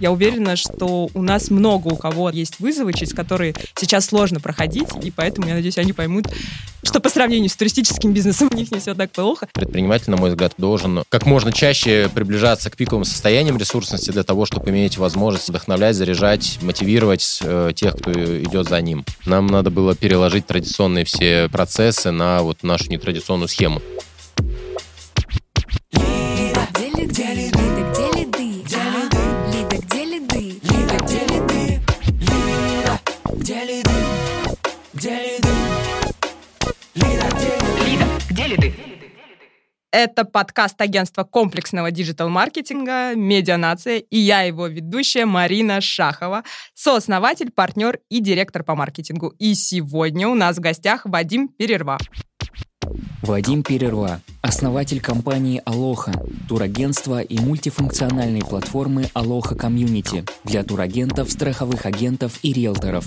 Я уверена, что у нас много у кого есть вызовы, через которые сейчас сложно проходить, и поэтому, я надеюсь, они поймут, что по сравнению с туристическим бизнесом у них не все так плохо. Предприниматель, на мой взгляд, должен как можно чаще приближаться к пиковым состояниям ресурсности для того, чтобы иметь возможность вдохновлять, заряжать, мотивировать э, тех, кто идет за ним. Нам надо было переложить традиционные все процессы на вот нашу нетрадиционную схему. Это подкаст агентства комплексного digital-маркетинга «Медианация» и я его ведущая Марина Шахова, сооснователь, партнер и директор по маркетингу. И сегодня у нас в гостях Вадим Перерва. Вадим Перерва, основатель компании Aloha, турагентства и мультифункциональной платформы Aloha Community для турагентов, страховых агентов и риэлторов.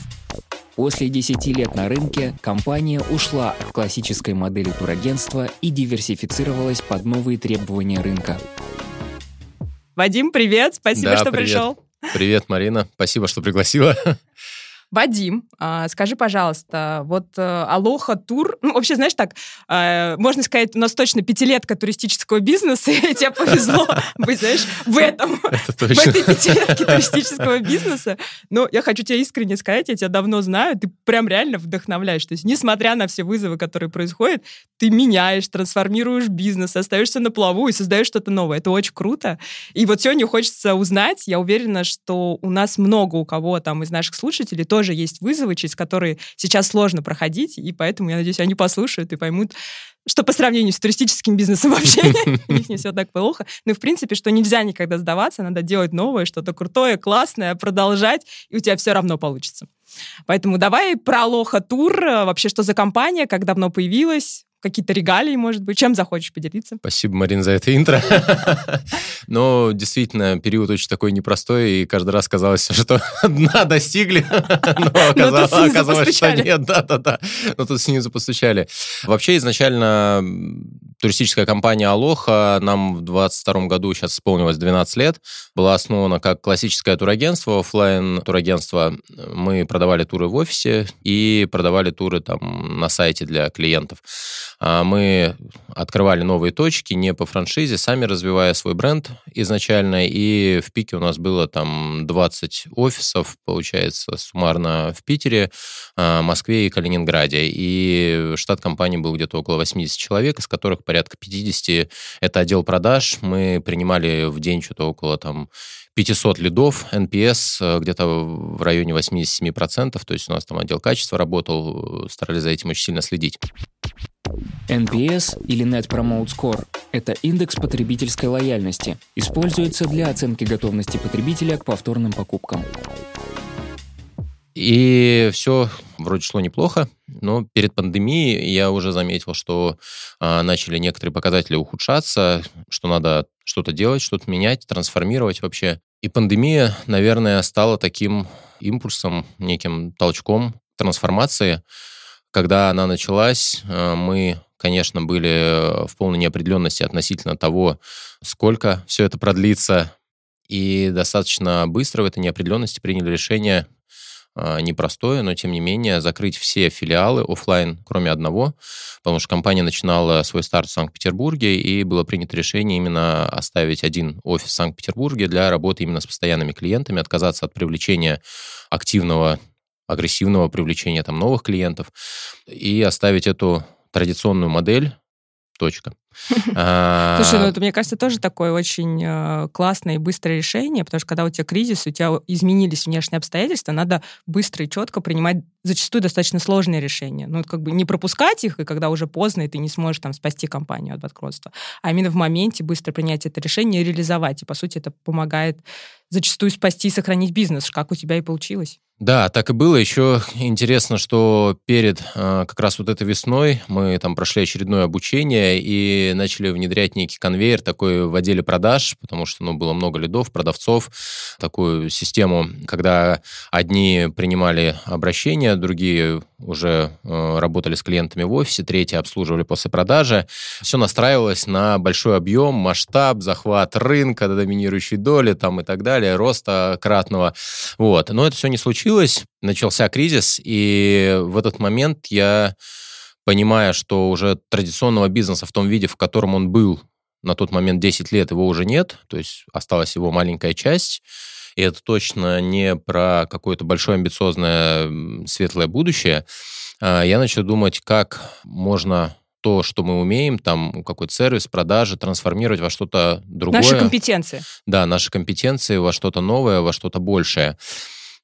После 10 лет на рынке компания ушла от классической модели турагентства и диверсифицировалась под новые требования рынка. Вадим, привет, спасибо, да, что привет. пришел. Привет, Марина, спасибо, что пригласила. Вадим, а, скажи, пожалуйста, вот э, Алоха Тур, ну, вообще, знаешь, так, э, можно сказать, у нас точно пятилетка туристического бизнеса, и тебе повезло быть, знаешь, в этом, в этой пятилетке туристического бизнеса. Но я хочу тебе искренне сказать, я тебя давно знаю, ты прям реально вдохновляешь. То есть, несмотря на все вызовы, которые происходят, ты меняешь, трансформируешь бизнес, остаешься на плаву и создаешь что-то новое. Это очень круто. И вот сегодня хочется узнать, я уверена, что у нас много у кого там из наших слушателей тоже тоже есть вызовы, через которые сейчас сложно проходить, и поэтому, я надеюсь, они послушают и поймут, что по сравнению с туристическим бизнесом вообще у них не все так плохо. Ну и, в принципе, что нельзя никогда сдаваться, надо делать новое, что-то крутое, классное, продолжать, и у тебя все равно получится. Поэтому давай про Лоха Тур, вообще что за компания, как давно появилась, какие-то регалии, может быть. Чем захочешь поделиться? Спасибо, Марин, за это интро. Но действительно, период очень такой непростой, и каждый раз казалось, что дна достигли, но оказалось, что нет. Да-да-да, но тут снизу постучали. Вообще, изначально туристическая компания «Алоха» нам в 22 году, сейчас исполнилось 12 лет, была основана как классическое турагентство, офлайн турагентство. Мы продавали туры в офисе и продавали туры там на сайте для клиентов. А, мы открывали новые точки не по франшизе, сами развивая свой бренд изначально, и в пике у нас было там 20 офисов, получается, суммарно в Питере, а, Москве и Калининграде. И штат компании был где-то около 80 человек, из которых порядка 50 это отдел продаж. Мы принимали в день что-то около там 500 лидов, NPS э, где-то в районе 87%, то есть у нас там отдел качества работал, старались за этим очень сильно следить. NPS или Net Promote Score – это индекс потребительской лояльности, используется для оценки готовности потребителя к повторным покупкам. И все вроде шло неплохо, но перед пандемией я уже заметил, что а, начали некоторые показатели ухудшаться, что надо что-то делать, что-то менять, трансформировать вообще. И пандемия, наверное, стала таким импульсом, неким толчком трансформации. Когда она началась, а, мы, конечно, были в полной неопределенности относительно того, сколько все это продлится, и достаточно быстро в этой неопределенности приняли решение а, непростое, но тем не менее закрыть все филиалы офлайн, кроме одного, потому что компания начинала свой старт в Санкт-Петербурге, и было принято решение именно оставить один офис в Санкт-Петербурге для работы именно с постоянными клиентами, отказаться от привлечения активного агрессивного привлечения там новых клиентов и оставить эту традиционную модель точка. А, Слушай, ну это, мне кажется, тоже такое очень э, классное и быстрое решение, потому что когда у тебя кризис, у тебя изменились внешние обстоятельства, надо быстро и четко принимать зачастую достаточно сложные решения. Ну, как бы не пропускать их, и когда уже поздно, и ты не сможешь там спасти компанию от банкротства, а именно в моменте быстро принять это решение и реализовать. И, по сути, это помогает зачастую спасти и сохранить бизнес, как у тебя и получилось. Да, так и было. Еще интересно, что перед э, как раз вот этой весной мы там прошли очередное обучение и начали внедрять некий конвейер такой в отделе продаж, потому что ну, было много лидов, продавцов, такую систему, когда одни принимали обращения, другие уже э, работали с клиентами в офисе, третьи обслуживали после продажи. Все настраивалось на большой объем, масштаб, захват рынка, доминирующей доли там и так далее, роста кратного. Вот. Но это все не случилось, начался кризис, и в этот момент я, понимая, что уже традиционного бизнеса в том виде, в котором он был на тот момент 10 лет, его уже нет, то есть осталась его маленькая часть, и это точно не про какое-то большое амбициозное светлое будущее, а, я начал думать, как можно то, что мы умеем, там какой-то сервис, продажи, трансформировать во что-то другое. Наши компетенции. Да, наши компетенции во что-то новое, во что-то большее.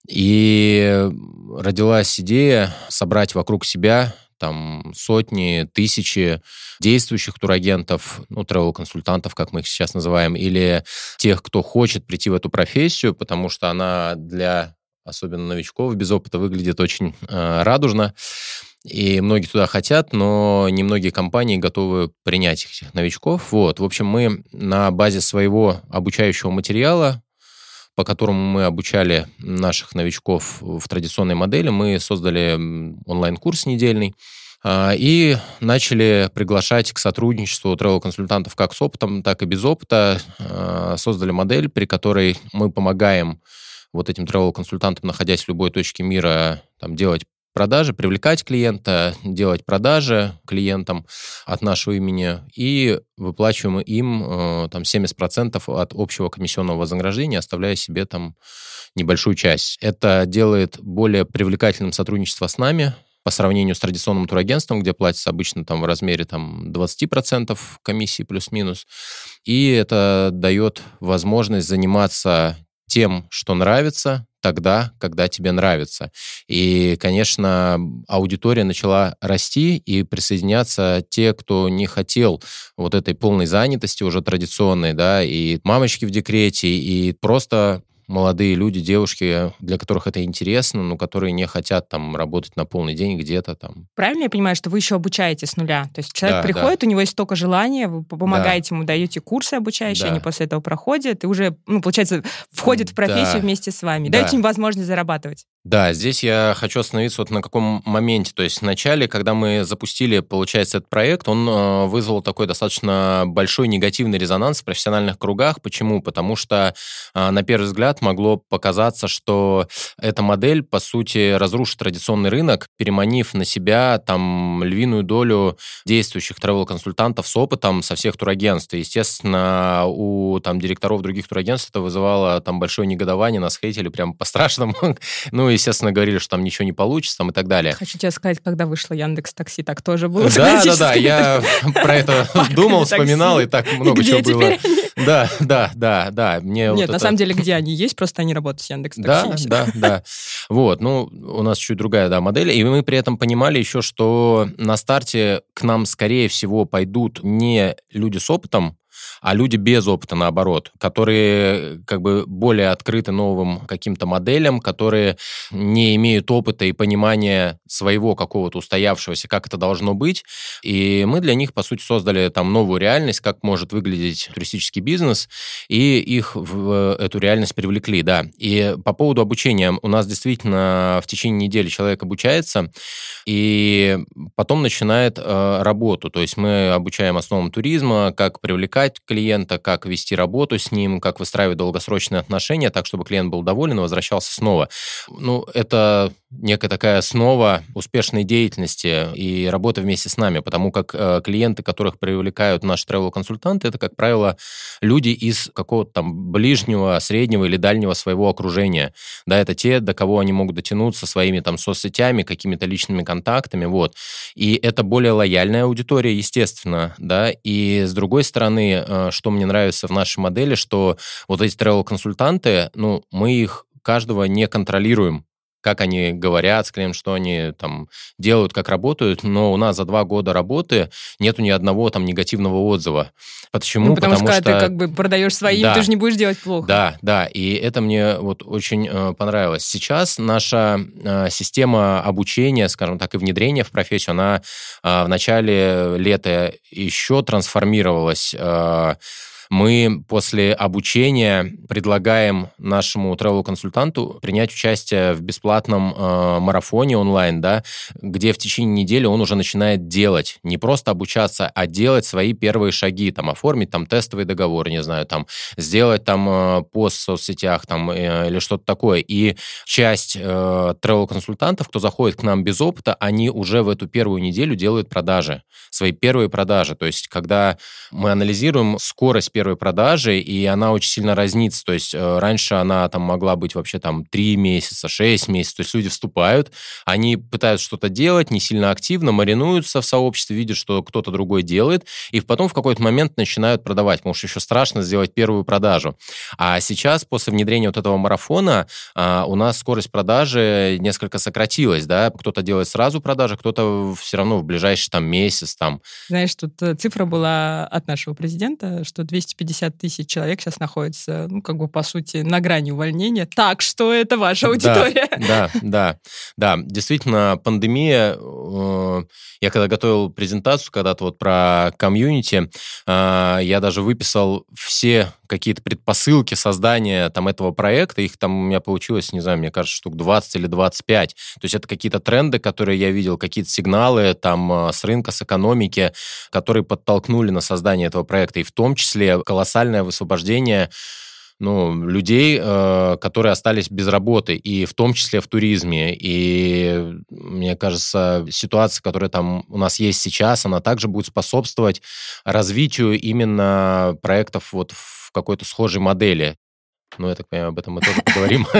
И родилась идея собрать вокруг себя там сотни, тысячи действующих турагентов, ну, travel-консультантов, как мы их сейчас называем, или тех, кто хочет прийти в эту профессию, потому что она для особенно новичков без опыта выглядит очень э, радужно. И многие туда хотят, но немногие компании готовы принять этих новичков. Вот, в общем, мы на базе своего обучающего материала по которому мы обучали наших новичков в традиционной модели, мы создали онлайн-курс недельный, а, и начали приглашать к сотрудничеству travel-консультантов как с опытом, так и без опыта. А, создали модель, при которой мы помогаем вот этим travel-консультантам, находясь в любой точке мира, там, делать продажи, привлекать клиента, делать продажи клиентам от нашего имени и выплачиваем им э, там 70% от общего комиссионного вознаграждения, оставляя себе там небольшую часть. Это делает более привлекательным сотрудничество с нами, по сравнению с традиционным турагентством, где платится обычно там в размере там 20% комиссии плюс-минус. И это дает возможность заниматься тем, что нравится, тогда, когда тебе нравится. И, конечно, аудитория начала расти и присоединяться те, кто не хотел вот этой полной занятости уже традиционной, да, и мамочки в декрете, и просто молодые люди, девушки, для которых это интересно, но которые не хотят там работать на полный день где-то там. Правильно я понимаю, что вы еще обучаете с нуля? То есть человек да, приходит, да. у него есть столько желания, вы помогаете да. ему, даете курсы обучающие, да. они после этого проходят, и уже, ну, получается, входят в профессию да. вместе с вами. Да. Даете им возможность зарабатывать. Да, здесь я хочу остановиться вот на каком моменте. То есть в начале, когда мы запустили, получается, этот проект, он э, вызвал такой достаточно большой негативный резонанс в профессиональных кругах. Почему? Потому что, э, на первый взгляд, могло показаться, что эта модель, по сути, разрушит традиционный рынок, переманив на себя там львиную долю действующих travel-консультантов с опытом со всех турагентств. Естественно, у там директоров других турагентств это вызывало там большое негодование, нас хейтили прям по-страшному. ну, естественно, говорили, что там ничего не получится там, и так далее. Хочу тебе сказать, когда вышло Яндекс Такси, так тоже было. Да, да, да, я про это думал, вспоминал, и так много чего было. Да, да, да, да. Мне Нет, на самом деле, где они есть, просто они работают с Яндекс Такси. Да, да, да. Вот, ну, у нас чуть другая, да, модель, и мы при этом понимали еще, что на старте к нам, скорее всего, пойдут не люди с опытом, а люди без опыта, наоборот, которые как бы более открыты новым каким-то моделям, которые не имеют опыта и понимания своего какого-то устоявшегося, как это должно быть. И мы для них, по сути, создали там новую реальность, как может выглядеть туристический бизнес, и их в эту реальность привлекли, да. И по поводу обучения, у нас действительно в течение недели человек обучается, и потом начинает э, работу. То есть мы обучаем основам туризма, как привлекать клиента, как вести работу с ним, как выстраивать долгосрочные отношения, так, чтобы клиент был доволен и возвращался снова. Ну, это некая такая основа успешной деятельности и работы вместе с нами, потому как э, клиенты, которых привлекают наши travel-консультанты, это, как правило, люди из какого-то там ближнего, среднего или дальнего своего окружения. Да, это те, до кого они могут дотянуться своими там соцсетями, какими-то личными контактами, вот. И это более лояльная аудитория, естественно, да, и с другой стороны, э, что мне нравится в нашей модели, что вот эти travel-консультанты, ну, мы их каждого не контролируем, как они говорят с клиентом, что они там делают, как работают, но у нас за два года работы нету ни одного там негативного отзыва. Почему? Ну, потому, потому что, что ты как бы продаешь своим, да, ты же не будешь делать плохо. Да, да, и это мне вот очень э, понравилось. Сейчас наша э, система обучения, скажем так, и внедрения в профессию, она э, в начале лета еще трансформировалась. Э, мы после обучения предлагаем нашему travel-консультанту принять участие в бесплатном э, марафоне онлайн, да, где в течение недели он уже начинает делать, не просто обучаться, а делать свои первые шаги, там, оформить там тестовый договор, не знаю, там, сделать там э, пост в соцсетях, там, э, или что-то такое. И часть э, travel-консультантов, кто заходит к нам без опыта, они уже в эту первую неделю делают продажи, свои первые продажи. То есть, когда мы анализируем скорость первой продажи, и она очень сильно разнится. То есть э, раньше она там могла быть вообще там 3 месяца, 6 месяцев. То есть люди вступают, они пытаются что-то делать, не сильно активно, маринуются в сообществе, видят, что кто-то другой делает, и потом в какой-то момент начинают продавать, потому что еще страшно сделать первую продажу. А сейчас, после внедрения вот этого марафона, а, у нас скорость продажи несколько сократилась, да, кто-то делает сразу продажи, кто-то все равно в ближайший там месяц там. Знаешь, тут э, цифра была от нашего президента, что 200 250 тысяч человек сейчас находится, ну, как бы, по сути, на грани увольнения. Так что это ваша аудитория. Да, да, да. Да, действительно, пандемия... Э, я когда готовил презентацию когда-то вот про комьюнити, э, я даже выписал все какие-то предпосылки создания там этого проекта. Их там у меня получилось, не знаю, мне кажется, штук 20 или 25. То есть это какие-то тренды, которые я видел, какие-то сигналы там э, с рынка, с экономики, которые подтолкнули на создание этого проекта. И в том числе колоссальное высвобождение ну, людей, э, которые остались без работы, и в том числе в туризме. И мне кажется, ситуация, которая там у нас есть сейчас, она также будет способствовать развитию именно проектов вот в какой-то схожей модели. Ну, я так понимаю, об этом мы тоже поговорим.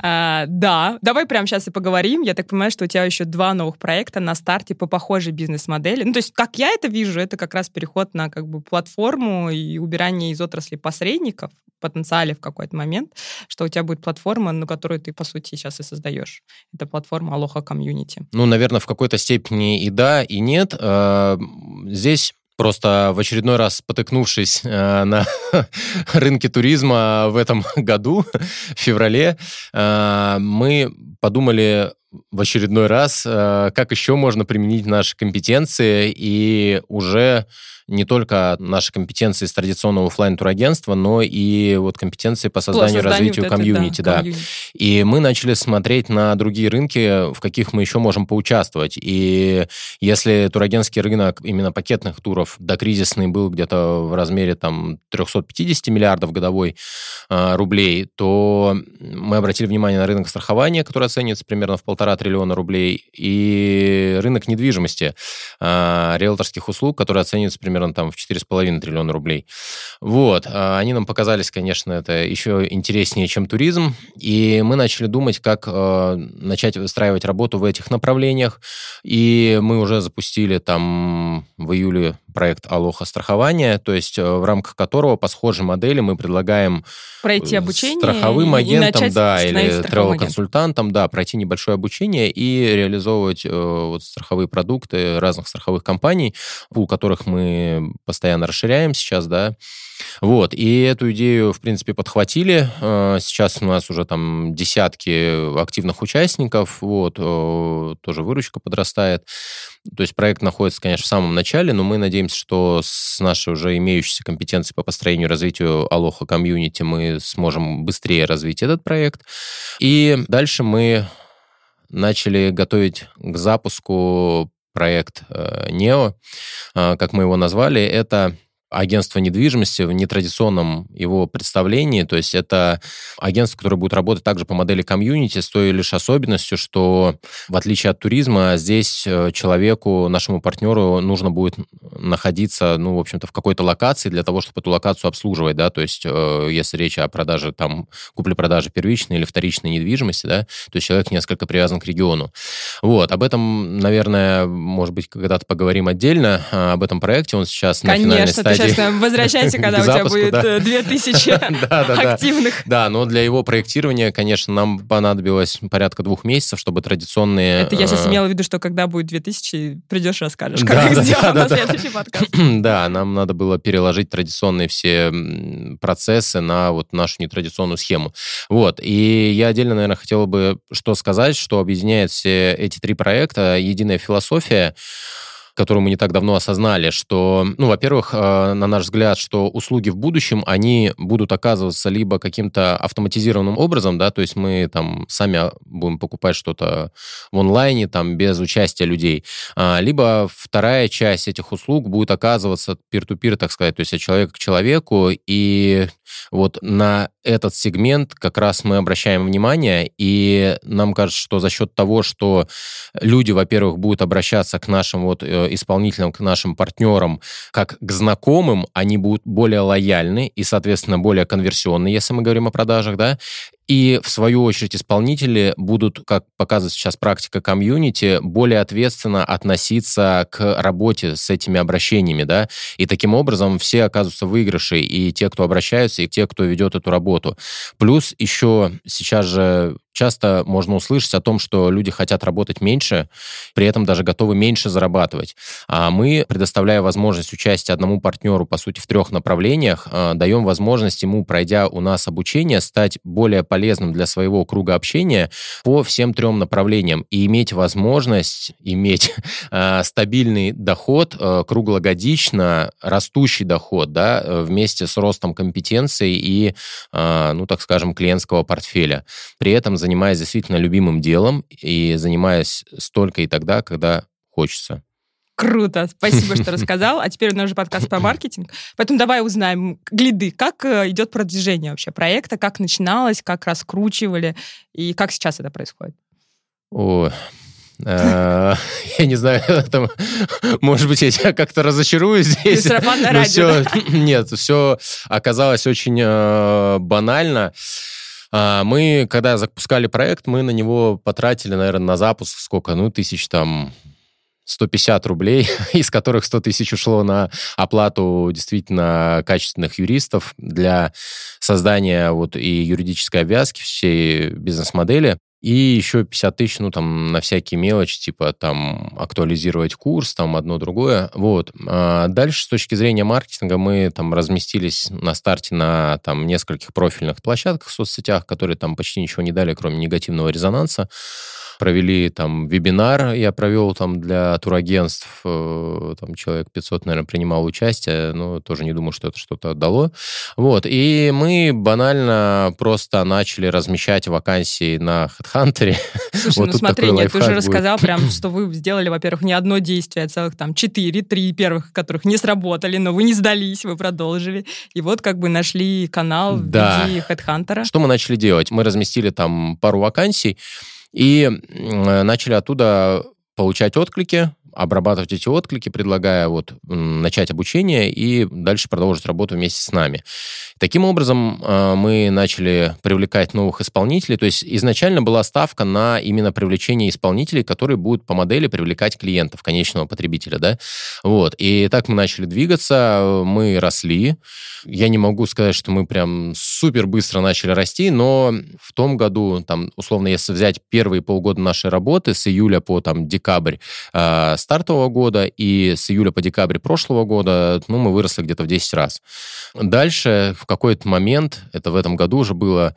А, да, давай прямо сейчас и поговорим. Я так понимаю, что у тебя еще два новых проекта на старте по похожей бизнес-модели. Ну, то есть, как я это вижу, это как раз переход на как бы платформу и убирание из отрасли посредников в потенциале в какой-то момент, что у тебя будет платформа, на которую ты, по сути, сейчас и создаешь. Это платформа Aloha Community. Ну, наверное, в какой-то степени и да, и нет. А, здесь Просто в очередной раз потыкнувшись э, на рынке туризма в этом году, в феврале, э, мы подумали в очередной раз, э, как еще можно применить наши компетенции и уже не только наши компетенции из традиционного офлайн турагентства, но и вот компетенции по созданию и развитию вот комьюнити, да, да. И мы начали смотреть на другие рынки, в каких мы еще можем поучаствовать. И если турагентский рынок именно пакетных туров докризисный был где-то в размере там 350 миллиардов годовой э, рублей, то мы обратили внимание на рынок страхования, который оценивается примерно в полтора триллиона рублей, и рынок недвижимости, э, риэлторских услуг, который оценивается примерно там в 4,5 триллиона рублей. Вот. А они нам показались, конечно, это еще интереснее, чем туризм. И мы начали думать, как э, начать выстраивать работу в этих направлениях. И мы уже запустили там в июле проект Алоха страхования, то есть э, в рамках которого по схожей модели мы предлагаем пройти обучение страховым агентам, да, или travel-консультантам, да, пройти небольшое обучение и реализовывать э, вот страховые продукты разных страховых компаний, пул которых мы постоянно расширяем сейчас, да, вот, и эту идею, в принципе, подхватили. Э, сейчас у нас уже там десятки активных участников, вот, э, тоже выручка подрастает. То есть проект находится, конечно, в самом начале, но мы надеемся, что с нашей уже имеющейся компетенцией по построению и развитию Алоха комьюнити мы сможем быстрее развить этот проект. И дальше мы начали готовить к запуску проект Нео, э, как мы его назвали. Это агентство недвижимости в нетрадиционном его представлении. То есть это агентство, которое будет работать также по модели комьюнити, с той лишь особенностью, что в отличие от туризма, здесь э, человеку, нашему партнеру нужно будет находиться, ну, в общем-то, в какой-то локации для того, чтобы эту локацию обслуживать, да, то есть э, если речь о продаже, там, купле-продаже первичной или вторичной недвижимости, да, то есть человек несколько привязан к региону. Вот, об этом, наверное, может быть, когда-то поговорим отдельно, а, об этом проекте, он сейчас Конечно, на финальной стадии Честно, возвращайся, когда у тебя будет 2000 э, активных. Да, но для его проектирования, конечно, нам понадобилось порядка двух месяцев, чтобы традиционные... Это я сейчас э, имела в виду, что когда будет 2000, придешь и расскажешь, как их сделать на следующий подкаст. Да, нам надо было переложить традиционные все процессы на вот нашу нетрадиционную схему. Вот, и я отдельно, наверное, хотел бы что сказать, что объединяет все эти три проекта, единая философия, которую мы не так давно осознали, что, ну, во-первых, э, на наш взгляд, что услуги в будущем, они будут оказываться либо каким-то автоматизированным образом, да, то есть мы там сами будем покупать что-то в онлайне, там, без участия людей, а, либо вторая часть этих услуг будет оказываться peer-to-peer, так сказать, то есть от человека к человеку, и вот на этот сегмент как раз мы обращаем внимание, и нам кажется, что за счет того, что люди, во-первых, будут обращаться к нашим вот э, исполнителям, к нашим партнерам, как к знакомым, они будут более лояльны и, соответственно, более конверсионны, если мы говорим о продажах, да, и, в свою очередь, исполнители будут, как показывает сейчас практика комьюнити, более ответственно относиться к работе с этими обращениями, да, и таким образом все оказываются в выигрыше, и те, кто обращаются, и те, кто ведет эту работу. Плюс еще сейчас же часто можно услышать о том, что люди хотят работать меньше, при этом даже готовы меньше зарабатывать. А мы, предоставляя возможность участия одному партнеру, по сути, в трех направлениях, а, даем возможность ему, пройдя у нас обучение, стать более полезным для своего круга общения по всем трем направлениям и иметь возможность иметь э, стабильный доход э, круглогодично, растущий доход, да, вместе с ростом компетенций и, э, ну, так скажем, клиентского портфеля. При этом за занимаясь действительно любимым делом и занимаясь столько и тогда, когда хочется. Круто, спасибо, что рассказал. А теперь у нас уже подкаст по маркетингу. Поэтому давай узнаем, Глиды, как э, идет продвижение вообще проекта, как начиналось, как раскручивали и как сейчас это происходит? О, э, я не знаю, там, может быть, я тебя как-то разочарую здесь. Но все, нет, все оказалось очень э, банально. А, мы, когда запускали проект, мы на него потратили, наверное, на запуск сколько? Ну, тысяч там 150 рублей, из которых 100 тысяч ушло на оплату действительно качественных юристов для создания вот и юридической обвязки всей бизнес-модели. И еще 50 тысяч, ну, там, на всякие мелочи, типа, там, актуализировать курс, там, одно другое. Вот. А дальше, с точки зрения маркетинга, мы, там, разместились на старте на, там, нескольких профильных площадках в соцсетях, которые, там, почти ничего не дали, кроме негативного резонанса провели там вебинар, я провел там для турагентств, э, там человек 500, наверное, принимал участие, но тоже не думаю, что это что-то дало. Вот, и мы банально просто начали размещать вакансии на HeadHunter. Слушай, вот ну смотри, нет, ты уже рассказал прям, что вы сделали, во-первых, не одно действие, а целых там четыре, три первых, которых не сработали, но вы не сдались, вы продолжили. И вот как бы нашли канал в да. виде HeadHunter. Что мы начали делать? Мы разместили там пару вакансий, и начали оттуда получать отклики, обрабатывать эти отклики, предлагая вот начать обучение и дальше продолжить работу вместе с нами. Таким образом, а, мы начали привлекать новых исполнителей. То есть изначально была ставка на именно привлечение исполнителей, которые будут по модели привлекать клиентов, конечного потребителя, да. Вот. И так мы начали двигаться, мы росли. Я не могу сказать, что мы прям супер быстро начали расти, но в том году, там, условно, если взять первые полгода нашей работы с июля по там декабрь э, стартового года и с июля по декабрь прошлого года, ну, мы выросли где-то в 10 раз. Дальше в какой-то момент, это в этом году уже было,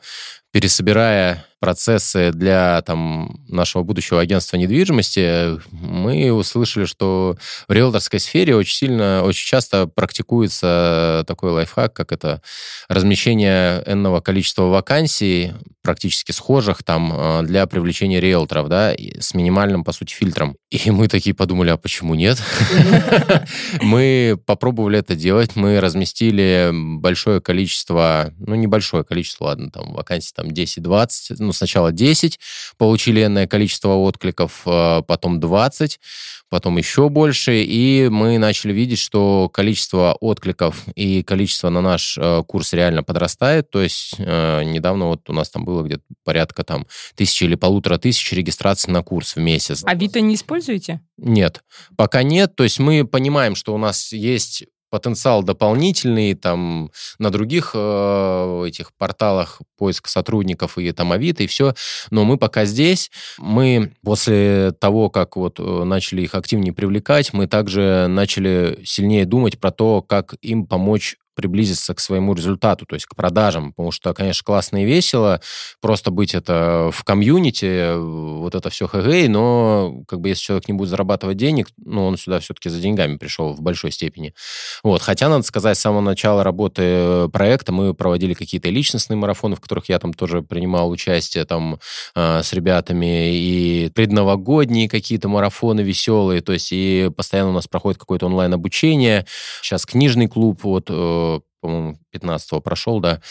пересобирая процессы для там, нашего будущего агентства недвижимости, мы услышали, что в риэлторской сфере очень сильно, очень часто практикуется такой лайфхак, как это размещение энного количества вакансий, практически схожих там э, для привлечения риэлторов, да, с минимальным, по сути, фильтром. И мы такие подумали, а почему нет? Мы попробовали это делать, мы разместили большое количество, ну, небольшое количество, ладно, там, вакансий там 10-20, ну, сначала 10, получили энное количество откликов, э, потом 20, потом еще больше, и мы начали видеть, что количество откликов и количество на наш э, курс реально подрастает, то есть э, недавно вот у нас там было где-то порядка там тысячи или полутора тысяч регистраций на курс в месяц. А Авито не используете? Нет, пока нет, то есть мы понимаем, что у нас есть потенциал дополнительный там на других э, этих порталах поиска сотрудников и там Авито и все, но мы пока здесь. Мы после того, как вот э, начали их активнее привлекать, мы также начали сильнее думать про то, как им помочь приблизиться к своему результату, то есть к продажам, потому что, конечно, классно и весело просто быть это в комьюнити, вот это все хэгэй, но как бы если человек не будет зарабатывать денег, ну, он сюда все-таки за деньгами пришел в большой степени. Вот, хотя, надо сказать, с самого начала работы проекта мы проводили какие-то личностные марафоны, в которых я там тоже принимал участие там э, с ребятами, и предновогодние какие-то марафоны веселые, то есть и постоянно у нас проходит какое-то онлайн-обучение, сейчас книжный клуб, вот, э, по-моему, 15-го прошел, да.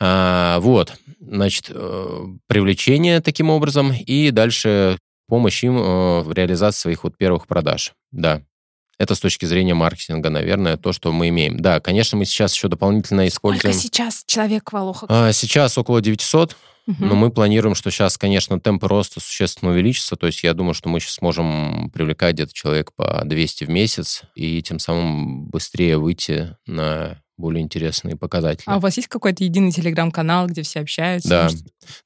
А, вот, значит, э, привлечение таким образом и дальше помощь им э, в реализации своих вот первых продаж, да. Это с точки зрения маркетинга, наверное, то, что мы имеем. Да, конечно, мы сейчас еще дополнительно используем... Сколько сейчас человек в Алоха? А, сейчас около 900. Но мы планируем, что сейчас, конечно, темпы роста существенно увеличатся. То есть я думаю, что мы сейчас сможем привлекать где-то человек по 200 в месяц и тем самым быстрее выйти на более интересные показатели. А у вас есть какой-то единый телеграм-канал, где все общаются? Да.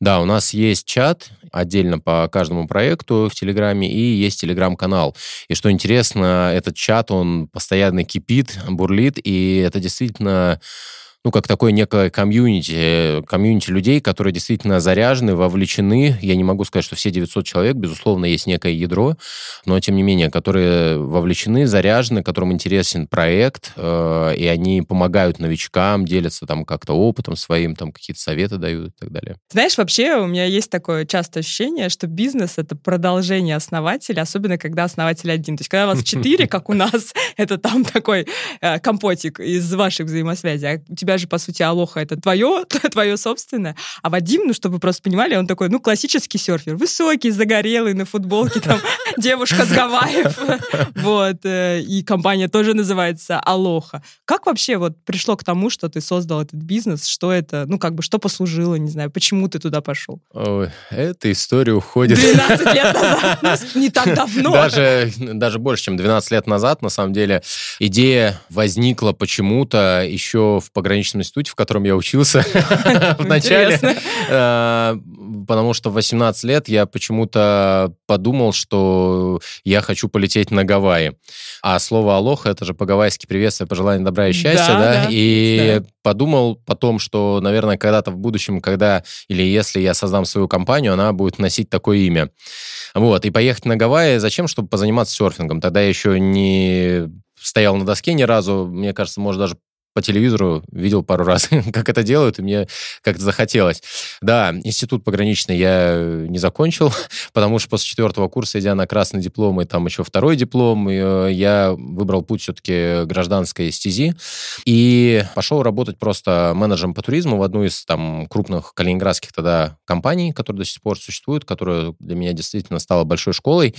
да, у нас есть чат отдельно по каждому проекту в Телеграме, и есть Телеграм-канал. И что интересно, этот чат, он постоянно кипит, бурлит, и это действительно ну, как такое некое комьюнити, комьюнити людей, которые действительно заряжены, вовлечены. Я не могу сказать, что все 900 человек, безусловно, есть некое ядро, но, тем не менее, которые вовлечены, заряжены, которым интересен проект, э, и они помогают новичкам, делятся там как-то опытом своим, там какие-то советы дают и так далее. Знаешь, вообще у меня есть такое частое ощущение, что бизнес — это продолжение основателя, особенно когда основатель один. То есть когда вас четыре, как у нас, это там такой э, компотик из ваших взаимосвязей, а у тебя тебя же, по сути, Алоха это твое, твое собственное. А Вадим, ну, чтобы вы просто понимали, он такой, ну, классический серфер. Высокий, загорелый, на футболке, там, девушка с Гавайев. Вот. Э, и компания тоже называется Алоха. Как вообще вот пришло к тому, что ты создал этот бизнес? Что это, ну, как бы, что послужило, не знаю, почему ты туда пошел? Ой, эта история уходит... 12 лет назад, не так давно. Даже, даже больше, чем 12 лет назад, на самом деле, идея возникла почему-то еще в пограничном пограничном институте, в котором я учился в начале. Э, потому что в 18 лет я почему-то подумал, что я хочу полететь на Гавайи. А слово «алоха» — это же по-гавайски приветствие, пожелание добра и счастья, да? И подумал потом, что, наверное, когда-то в будущем, когда или если я создам свою компанию, она будет носить такое имя. Вот, и поехать на Гавайи зачем? Чтобы позаниматься серфингом. Тогда я еще не стоял на доске ни разу. Мне кажется, может, даже по телевизору видел пару раз, как это делают, и мне как-то захотелось. Да, институт пограничный я не закончил, потому что после четвертого курса, идя на красный диплом и там еще второй диплом, э, я выбрал путь все-таки гражданской стези и пошел работать просто менеджером по туризму в одну из там крупных калининградских тогда компаний, которые до сих пор существуют, которая для меня действительно стала большой школой,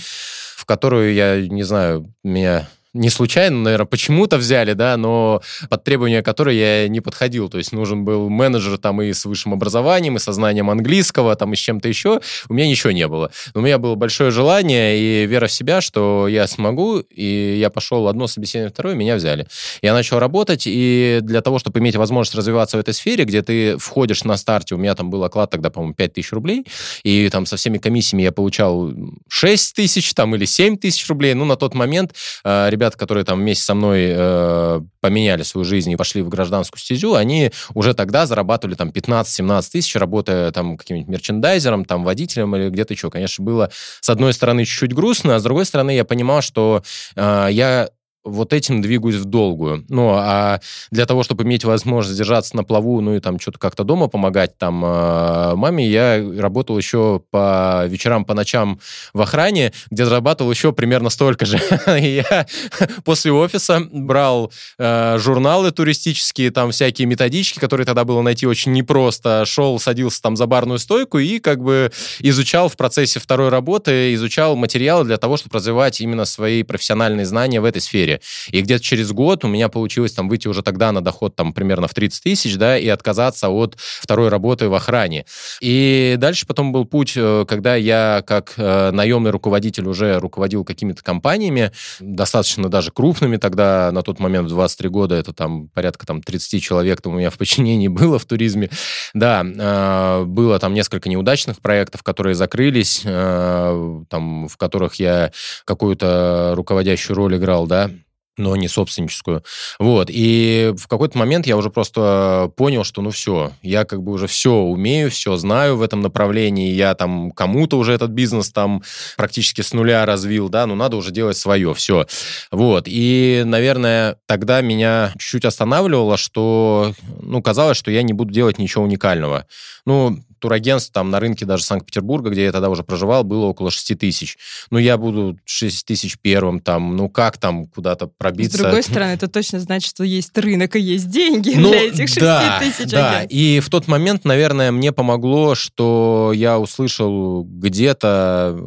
в которую я, не знаю, меня не случайно, наверное, почему-то взяли, да, но под требования которой я не подходил. То есть нужен был менеджер там и с высшим образованием, и со знанием английского, там и с чем-то еще. У меня ничего не было. Но у меня было большое желание и вера в себя, что я смогу, и я пошел одно собеседование, второе, меня взяли. Я начал работать, и для того, чтобы иметь возможность развиваться в этой сфере, где ты входишь на старте, у меня там был оклад тогда, по-моему, 5 тысяч рублей, и там со всеми комиссиями я получал 6 тысяч там или 7 тысяч рублей. Ну, на тот момент э, ребята ребята, которые там вместе со мной э, поменяли свою жизнь и пошли в гражданскую стезю, они уже тогда зарабатывали там 15-17 тысяч, работая там каким-нибудь мерчендайзером, там водителем или где-то еще. Конечно, было с одной стороны чуть-чуть грустно, а с другой стороны я понимал, что э, я вот этим двигаюсь в долгую. Ну, а для того, чтобы иметь возможность держаться на плаву, ну и там что-то как-то дома помогать там э, маме, я работал еще по вечерам, по ночам в охране, где зарабатывал еще примерно столько же. И я после офиса брал э, журналы туристические, там всякие методички, которые тогда было найти очень непросто, шел, садился там за барную стойку и как бы изучал в процессе второй работы, изучал материалы для того, чтобы развивать именно свои профессиональные знания в этой сфере. И где-то через год у меня получилось там выйти уже тогда на доход там примерно в 30 тысяч, да, и отказаться от второй работы в охране. И дальше потом был путь, э, когда я как э, наемный руководитель уже руководил какими-то компаниями, достаточно даже крупными тогда, на тот момент в 23 года, это там порядка там 30 человек там у меня в подчинении было в туризме. Да, э, было там несколько неудачных проектов, которые закрылись, там, в которых я какую-то руководящую роль играл, да, но не собственническую. Вот. И в какой-то момент я уже просто понял, что ну все, я как бы уже все умею, все знаю в этом направлении, я там кому-то уже этот бизнес там практически с нуля развил, да, ну надо уже делать свое, все. Вот. И, наверное, тогда меня чуть-чуть останавливало, что, ну, казалось, что я не буду делать ничего уникального. Ну, турагентств там на рынке даже Санкт-Петербурга, где я тогда уже проживал, было около 6 тысяч. Ну, я буду 6 тысяч первым там, ну, как там куда-то пробиться? С другой стороны, это точно значит, что есть рынок и есть деньги ну, для этих 6 да, тысяч Да, агентств. и в тот момент, наверное, мне помогло, что я услышал где-то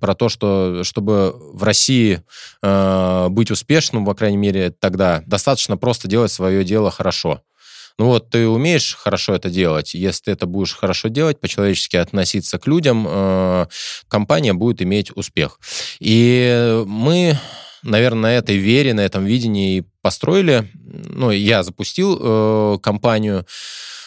про то, что чтобы в России э, быть успешным, по крайней мере, тогда, достаточно просто делать свое дело хорошо. Ну вот ты умеешь хорошо это делать, если ты это будешь хорошо делать, по-человечески относиться к людям, э, компания будет иметь успех. И мы наверное, на этой вере, на этом видении построили. Ну, я запустил э, компанию.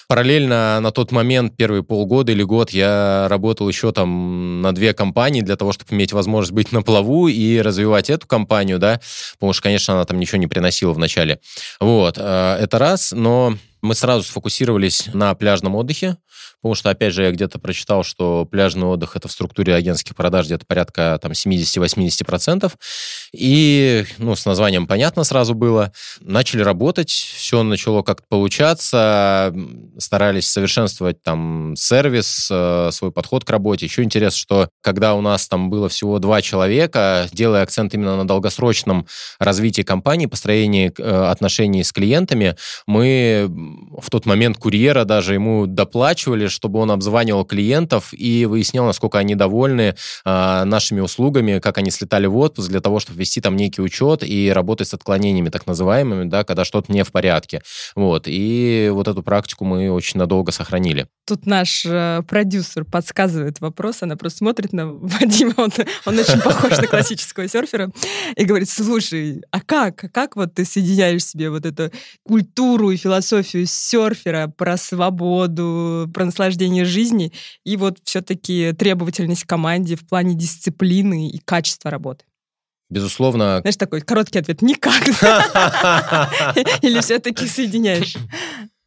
Параллельно на тот момент, первые полгода или год, я работал еще там на две компании для того, чтобы иметь возможность быть на плаву и развивать эту компанию, да, потому что, конечно, она там ничего не приносила в начале. Вот, э, это раз, но мы сразу сфокусировались на пляжном отдыхе, потому что, опять же, я где-то прочитал, что пляжный отдых это в структуре агентских продаж где-то порядка там 70-80%. И, ну, с названием понятно сразу было. Начали работать, все начало как-то получаться, старались совершенствовать там сервис, э, свой подход к работе. Еще интересно, что когда у нас там было всего два человека, делая акцент именно на долгосрочном развитии компании, построении э, отношений с клиентами, мы в тот момент курьера даже ему доплачивали, чтобы он обзванивал клиентов и выяснял, насколько они довольны э, нашими услугами, как они слетали в отпуск для того, чтобы вести там некий учет и работать с отклонениями так называемыми, да, когда что-то не в порядке. Вот. И вот эту практику мы очень надолго сохранили. Тут наш э, продюсер подсказывает вопрос, она просто смотрит на Вадима, он, он очень похож на классического серфера, и говорит, слушай, а как? Как вот ты соединяешь себе вот эту культуру и философию серфера, про свободу, про наслаждение жизни и вот все-таки требовательность к команде в плане дисциплины и качества работы? Безусловно. Знаешь, такой короткий ответ – никак. Или все-таки соединяешь?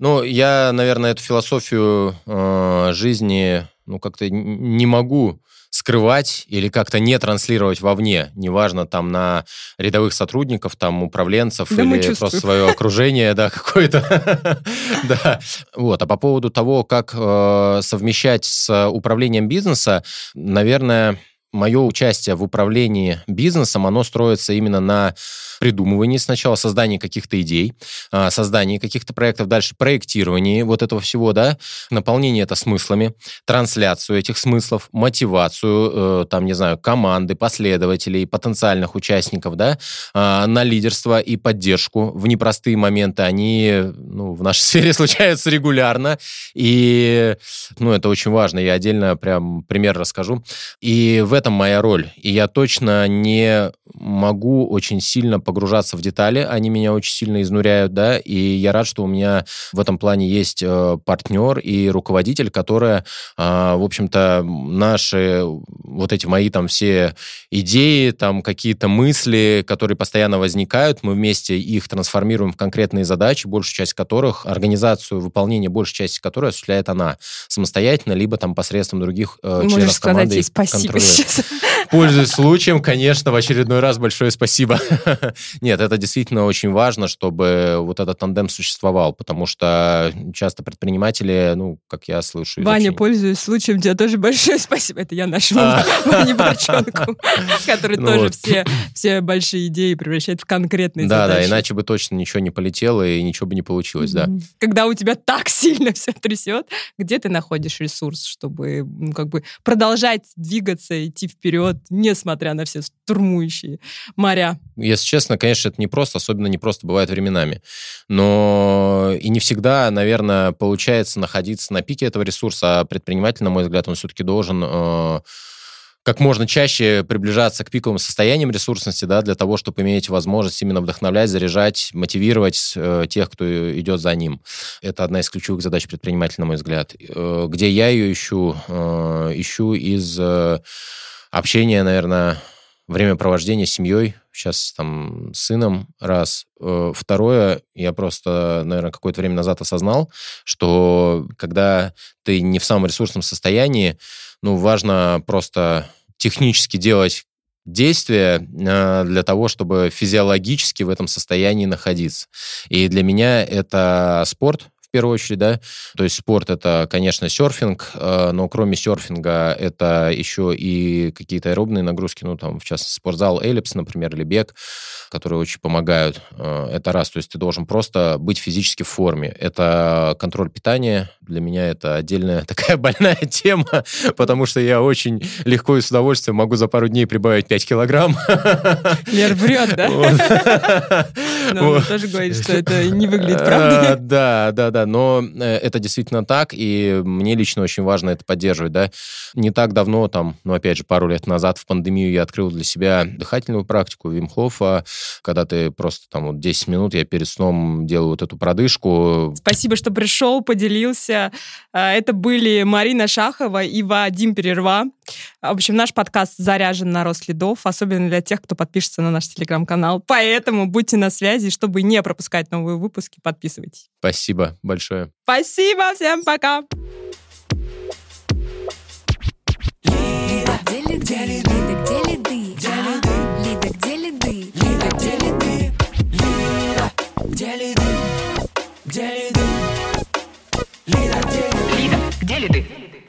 Ну, я, наверное, эту философию э, жизни, ну, как-то не могу скрывать или как-то не транслировать вовне, неважно, там, на рядовых сотрудников, там, управленцев да или просто свое окружение, да, какое-то. Да. Вот. А по поводу того, как э, совмещать с управлением бизнеса, наверное, мое участие в управлении бизнесом, оно строится именно на придумывании сначала, создании каких-то идей, а, создании каких-то проектов, дальше проектировании вот этого всего, да, наполнение это смыслами, трансляцию этих смыслов, мотивацию, э, там, не знаю, команды, последователей, потенциальных участников, да, а, на лидерство и поддержку в непростые моменты. Они, ну, в нашей сфере случаются регулярно, и, ну, это очень важно. Я отдельно прям пример расскажу. И в этом моя роль. И я точно не могу очень сильно погружаться в детали, они меня очень сильно изнуряют, да, и я рад, что у меня в этом плане есть э, партнер и руководитель, которая, э, в общем-то, наши вот эти мои там все идеи, там какие-то мысли, которые постоянно возникают, мы вместе их трансформируем в конкретные задачи, большую часть которых, организацию выполнения большей части которой осуществляет она самостоятельно, либо там посредством других э, Можешь членов сказать команды. Ей спасибо сейчас. Пользуясь случаем, конечно, в очередной раз большое спасибо. Нет, это действительно очень важно, чтобы вот этот тандем существовал, потому что часто предприниматели, ну, как я слышу... Ваня, очень... пользуясь случаем, тебе тоже большое спасибо. Это я нашему Маниборчонку, который ну тоже все, все большие идеи превращает в конкретные да, задачи. Да, иначе бы точно ничего не полетело и ничего бы не получилось, да. Когда у тебя так сильно все трясет, где ты находишь ресурс, чтобы ну, как бы продолжать двигаться, идти вперед, несмотря на все штурмующие моря? Если честно, конечно, это не просто, особенно не просто бывает временами. Но и не всегда, наверное, получается находиться на пике этого ресурса, а предприниматель, на мой взгляд, он все-таки должен э, как можно чаще приближаться к пиковым состояниям ресурсности, да, для того, чтобы иметь возможность именно вдохновлять, заряжать, мотивировать э, тех, кто идет за ним. Это одна из ключевых задач предпринимателя, на мой взгляд. Э, где я ее ищу? Э, ищу из э, общения, наверное, времяпровождения с семьей, сейчас там с сыном, раз. Э, второе, я просто, наверное, какое-то время назад осознал, что когда ты не в самом ресурсном состоянии, ну, важно просто технически делать действия э, для того, чтобы физиологически в этом состоянии находиться. И для меня это спорт, в первую очередь, да. То есть спорт это, конечно, серфинг, э, но кроме серфинга это еще и какие-то аэробные нагрузки, ну там, в частности, спортзал эллипс, например, или бег, которые очень помогают. Э, это раз, то есть ты должен просто быть физически в форме. Это контроль питания. Для меня это отдельная такая больная тема, потому что я очень легко и с удовольствием могу за пару дней прибавить 5 килограмм. Лер врет, да? Но он тоже говорит, что это не выглядит правдой. Да, да, да да, но э, это действительно так, и мне лично очень важно это поддерживать, да. Не так давно, там, ну, опять же, пару лет назад в пандемию я открыл для себя дыхательную практику Вимхофа, когда ты просто там вот 10 минут, я перед сном делаю вот эту продышку. Спасибо, что пришел, поделился. А, это были Марина Шахова и Вадим Перерва. В общем, наш подкаст заряжен на рост следов, особенно для тех, кто подпишется на наш телеграм-канал. Поэтому будьте на связи, чтобы не пропускать новые выпуски, подписывайтесь. Спасибо большое. Спасибо, всем пока. Где ли ты? Лида, где ли ты?